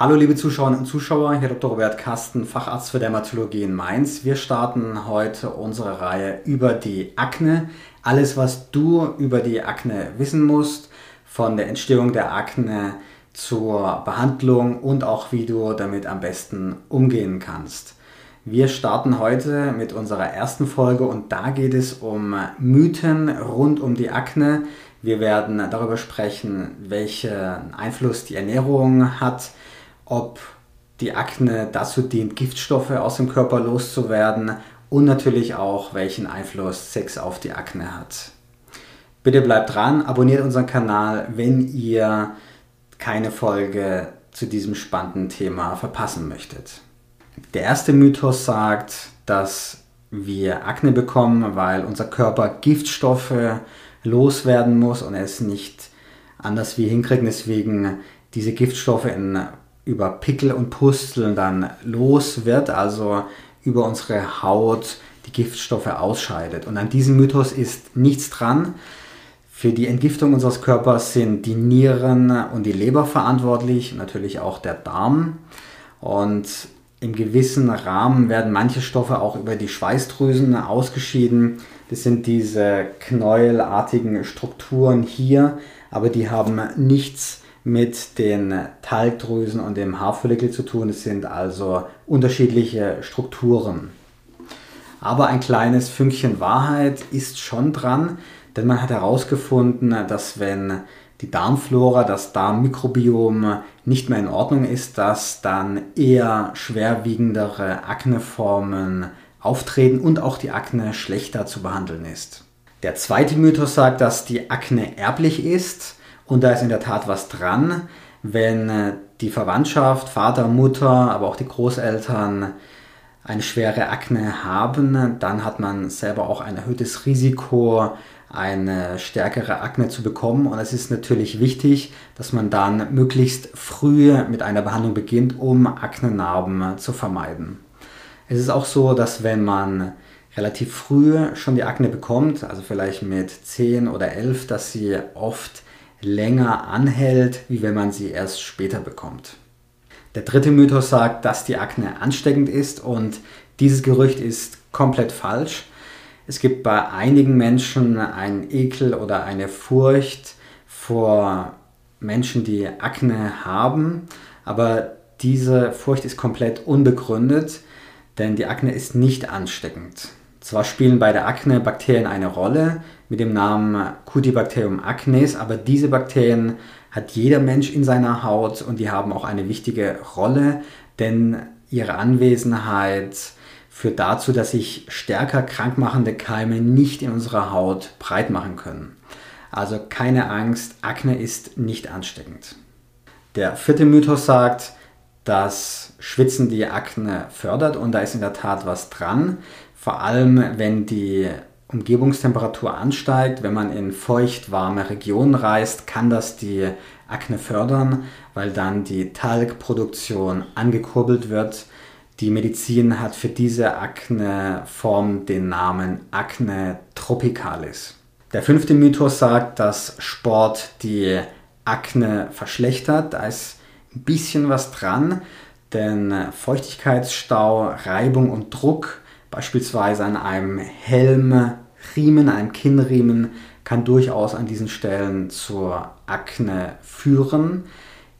Hallo liebe Zuschauerinnen und Zuschauer, hier Dr. Robert Kasten, Facharzt für Dermatologie in Mainz. Wir starten heute unsere Reihe über die Akne. Alles, was du über die Akne wissen musst, von der Entstehung der Akne zur Behandlung und auch wie du damit am besten umgehen kannst. Wir starten heute mit unserer ersten Folge und da geht es um Mythen rund um die Akne. Wir werden darüber sprechen, welchen Einfluss die Ernährung hat, ob die Akne dazu dient, Giftstoffe aus dem Körper loszuwerden und natürlich auch, welchen Einfluss Sex auf die Akne hat. Bitte bleibt dran, abonniert unseren Kanal, wenn ihr keine Folge zu diesem spannenden Thema verpassen möchtet. Der erste Mythos sagt, dass wir Akne bekommen, weil unser Körper Giftstoffe loswerden muss und es nicht anders wie hinkriegen, deswegen diese Giftstoffe in über Pickel und Pusteln dann los wird, also über unsere Haut die Giftstoffe ausscheidet. Und an diesem Mythos ist nichts dran. Für die Entgiftung unseres Körpers sind die Nieren und die Leber verantwortlich, natürlich auch der Darm. Und im gewissen Rahmen werden manche Stoffe auch über die Schweißdrüsen ausgeschieden. Das sind diese knäuelartigen Strukturen hier, aber die haben nichts mit den Talgdrüsen und dem Haarfollikel zu tun. Es sind also unterschiedliche Strukturen. Aber ein kleines Fünkchen Wahrheit ist schon dran, denn man hat herausgefunden, dass wenn die Darmflora, das Darmmikrobiom nicht mehr in Ordnung ist, dass dann eher schwerwiegendere Akneformen auftreten und auch die Akne schlechter zu behandeln ist. Der zweite Mythos sagt, dass die Akne erblich ist. Und da ist in der Tat was dran, wenn äh, die Verwandtschaft, Vater, Mutter, aber auch die Großeltern eine schwere Akne haben, dann hat man selber auch ein erhöhtes Risiko, eine stärkere Akne zu bekommen. Und es ist natürlich wichtig, dass man dann möglichst früh mit einer Behandlung beginnt, um Aknenarben zu vermeiden. Es ist auch so, dass wenn man relativ früh schon die Akne bekommt, also vielleicht mit 10 oder 11, dass sie oft länger anhält, wie wenn man sie erst später bekommt. Der dritte Mythos sagt, dass die Akne ansteckend ist und dieses Gerücht ist komplett falsch. Es gibt bei einigen Menschen einen Ekel oder eine Furcht vor Menschen, die Akne haben, aber diese Furcht ist komplett unbegründet, denn die Akne ist nicht ansteckend. Zwar spielen bei der Akne Bakterien eine Rolle mit dem Namen Cutibacterium acnes, aber diese Bakterien hat jeder Mensch in seiner Haut und die haben auch eine wichtige Rolle, denn ihre Anwesenheit führt dazu, dass sich stärker krankmachende Keime nicht in unserer Haut breit machen können. Also keine Angst, Akne ist nicht ansteckend. Der vierte Mythos sagt, dass Schwitzen die Akne fördert und da ist in der Tat was dran. Vor allem, wenn die Umgebungstemperatur ansteigt, wenn man in feucht warme Regionen reist, kann das die Akne fördern, weil dann die Talgproduktion angekurbelt wird. Die Medizin hat für diese Akneform den Namen Akne tropicalis. Der fünfte Mythos sagt, dass Sport die Akne verschlechtert. Da ist ein bisschen was dran, denn Feuchtigkeitsstau, Reibung und Druck Beispielsweise an einem Helmriemen, einem Kinnriemen, kann durchaus an diesen Stellen zur Akne führen.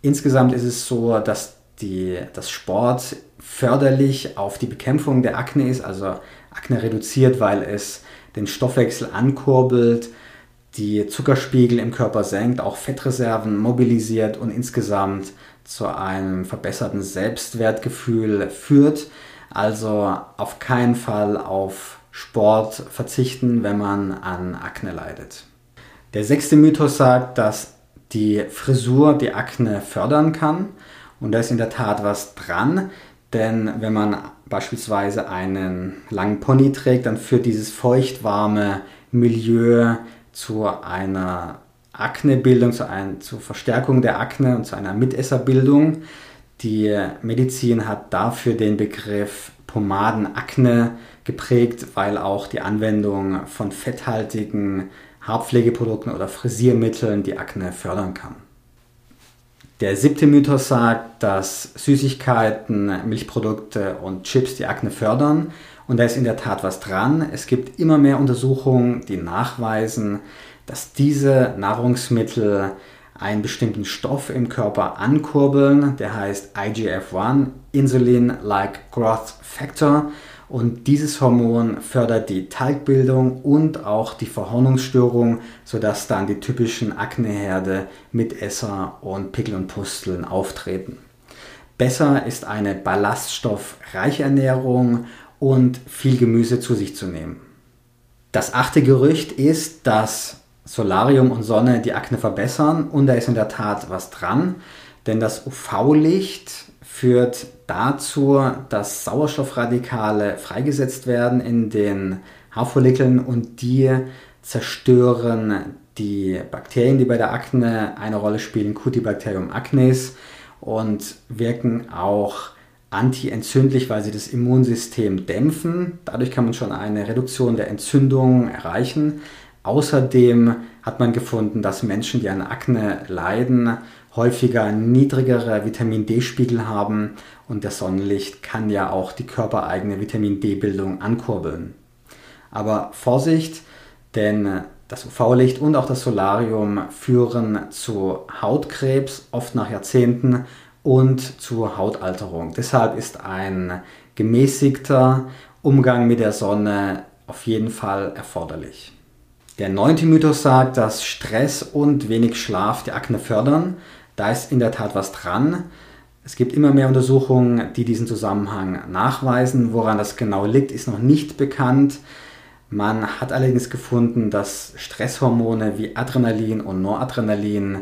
Insgesamt ist es so, dass die, das Sport förderlich auf die Bekämpfung der Akne ist, also Akne reduziert, weil es den Stoffwechsel ankurbelt, die Zuckerspiegel im Körper senkt, auch Fettreserven mobilisiert und insgesamt zu einem verbesserten Selbstwertgefühl führt. Also auf keinen Fall auf Sport verzichten, wenn man an Akne leidet. Der sechste Mythos sagt, dass die Frisur die Akne fördern kann. Und da ist in der Tat was dran, denn wenn man beispielsweise einen langen Pony trägt, dann führt dieses feuchtwarme Milieu zu einer Aknebildung, zu, ein, Verstärkung der Akne und zu einer Mitesserbildung. Die Medizin hat dafür den Begriff Pomadenakne geprägt, weil auch die Anwendung von fetthaltigen Haarpflegeprodukten oder Frisiermitteln die Akne fördern kann. Der siebte Mythos sagt, dass Süßigkeiten, Milchprodukte und Chips die Akne fördern. Und da ist in der Tat was dran. Es gibt immer mehr Untersuchungen, die nachweisen, dass diese Nahrungsmittel einen bestimmten Stoff im Körper ankurbeln, der heißt IGF-1, Insulin-like Growth Factor. Und dieses Hormon fördert die Talgbildung und auch die Verhornungsstörung, sodass dann die typischen Akneherde mit Esser und Pickel und Pusteln auftreten. Besser ist eine ballaststoffreiche Ernährung und viel Gemüse zu sich zu nehmen. Das achte Gerücht ist, dass Solarium und Sonne die Akne verbessern und da ist in der Tat was dran, denn das UV-Licht führt dazu, dass Sauerstoffradikale freigesetzt werden in den Haarfollikeln und die zerstören die Bakterien, die bei der Akne eine Rolle spielen, Cutibacterium acnes und wirken auch antientzündlich, weil sie das Immunsystem dämpfen. Dadurch kann man schon eine Reduktion der Entzündung erreichen. Außerdem hat man gefunden, dass Menschen, die an Akne leiden, häufiger niedrigere Vitamin D-Spiegel haben und das Sonnenlicht kann ja auch die körpereigene Vitamin D-Bildung ankurbeln. Aber Vorsicht, denn das UV-Licht und auch das Solarium führen zu Hautkrebs, oft nach Jahrzehnten, und zu Hautalterung. Deshalb ist ein gemäßigter Umgang mit der Sonne auf jeden Fall erforderlich. Der neunte Mythos sagt, dass Stress und wenig Schlaf die Akne fördern. Da ist in der Tat was dran. Es gibt immer mehr Untersuchungen, die diesen Zusammenhang nachweisen. Woran das genau liegt, ist noch nicht bekannt. Man hat allerdings gefunden, dass Stresshormone wie Adrenalin und Noradrenalin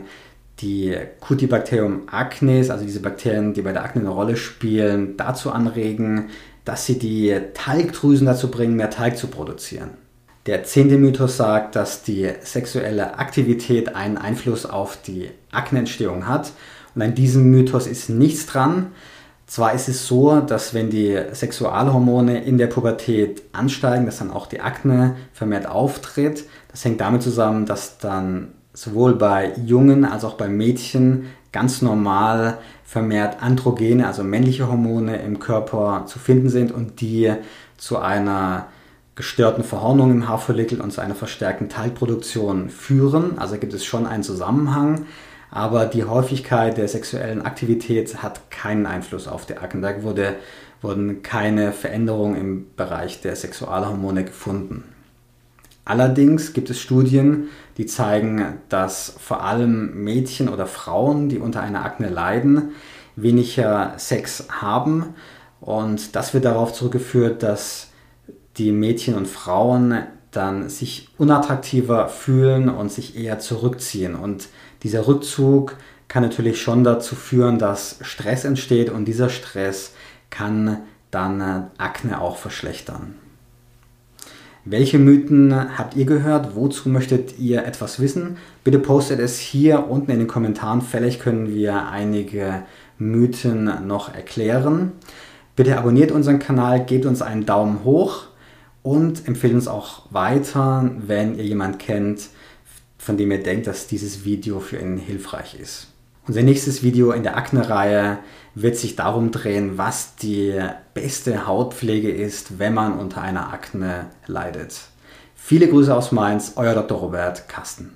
die Cutibacterium acnes, also diese Bakterien, die bei der Akne eine Rolle spielen, dazu anregen, dass sie die Talgdrüsen dazu bringen, mehr Talg zu produzieren. Der zehnte Mythos sagt, dass die sexuelle Aktivität einen Einfluss auf die Akneentstehung hat. Und an diesem Mythos ist nichts dran. Zwar ist es so, dass wenn die Sexualhormone in der Pubertät ansteigen, dass dann auch die Akne vermehrt auftritt. Das hängt damit zusammen, dass dann sowohl bei Jungen als auch bei Mädchen ganz normal vermehrt Androgene, also männliche Hormone im Körper zu finden sind und die zu einer gestörten Verhornung im Haarfollikel und zu einer verstärkten Talgproduktion führen. Also gibt es schon einen Zusammenhang, aber die Häufigkeit der sexuellen Aktivität hat keinen Einfluss auf die Akne. Da wurde, wurden keine Veränderungen im Bereich der Sexualhormone gefunden. Allerdings gibt es Studien, die zeigen, dass vor allem Mädchen oder Frauen, die unter einer Akne leiden, weniger Sex haben. Und das wird darauf zurückgeführt, dass die Mädchen und Frauen dann sich unattraktiver fühlen und sich eher zurückziehen. Und dieser Rückzug kann natürlich schon dazu führen, dass Stress entsteht und dieser Stress kann dann Akne auch verschlechtern. Welche Mythen habt ihr gehört? Wozu möchtet ihr etwas wissen? Bitte postet es hier unten in den Kommentaren. Vielleicht können wir einige Mythen noch erklären. Bitte abonniert unseren Kanal, gebt uns einen Daumen hoch und empfehlt uns auch weiter, wenn ihr jemand kennt, von dem ihr denkt, dass dieses Video für ihn hilfreich ist. Unser nächstes Video in der Akne-Reihe wird sich darum drehen, was die beste Hautpflege ist, wenn man unter einer Akne leidet. Viele Grüße aus Mainz, euer Dr. Robert Kasten.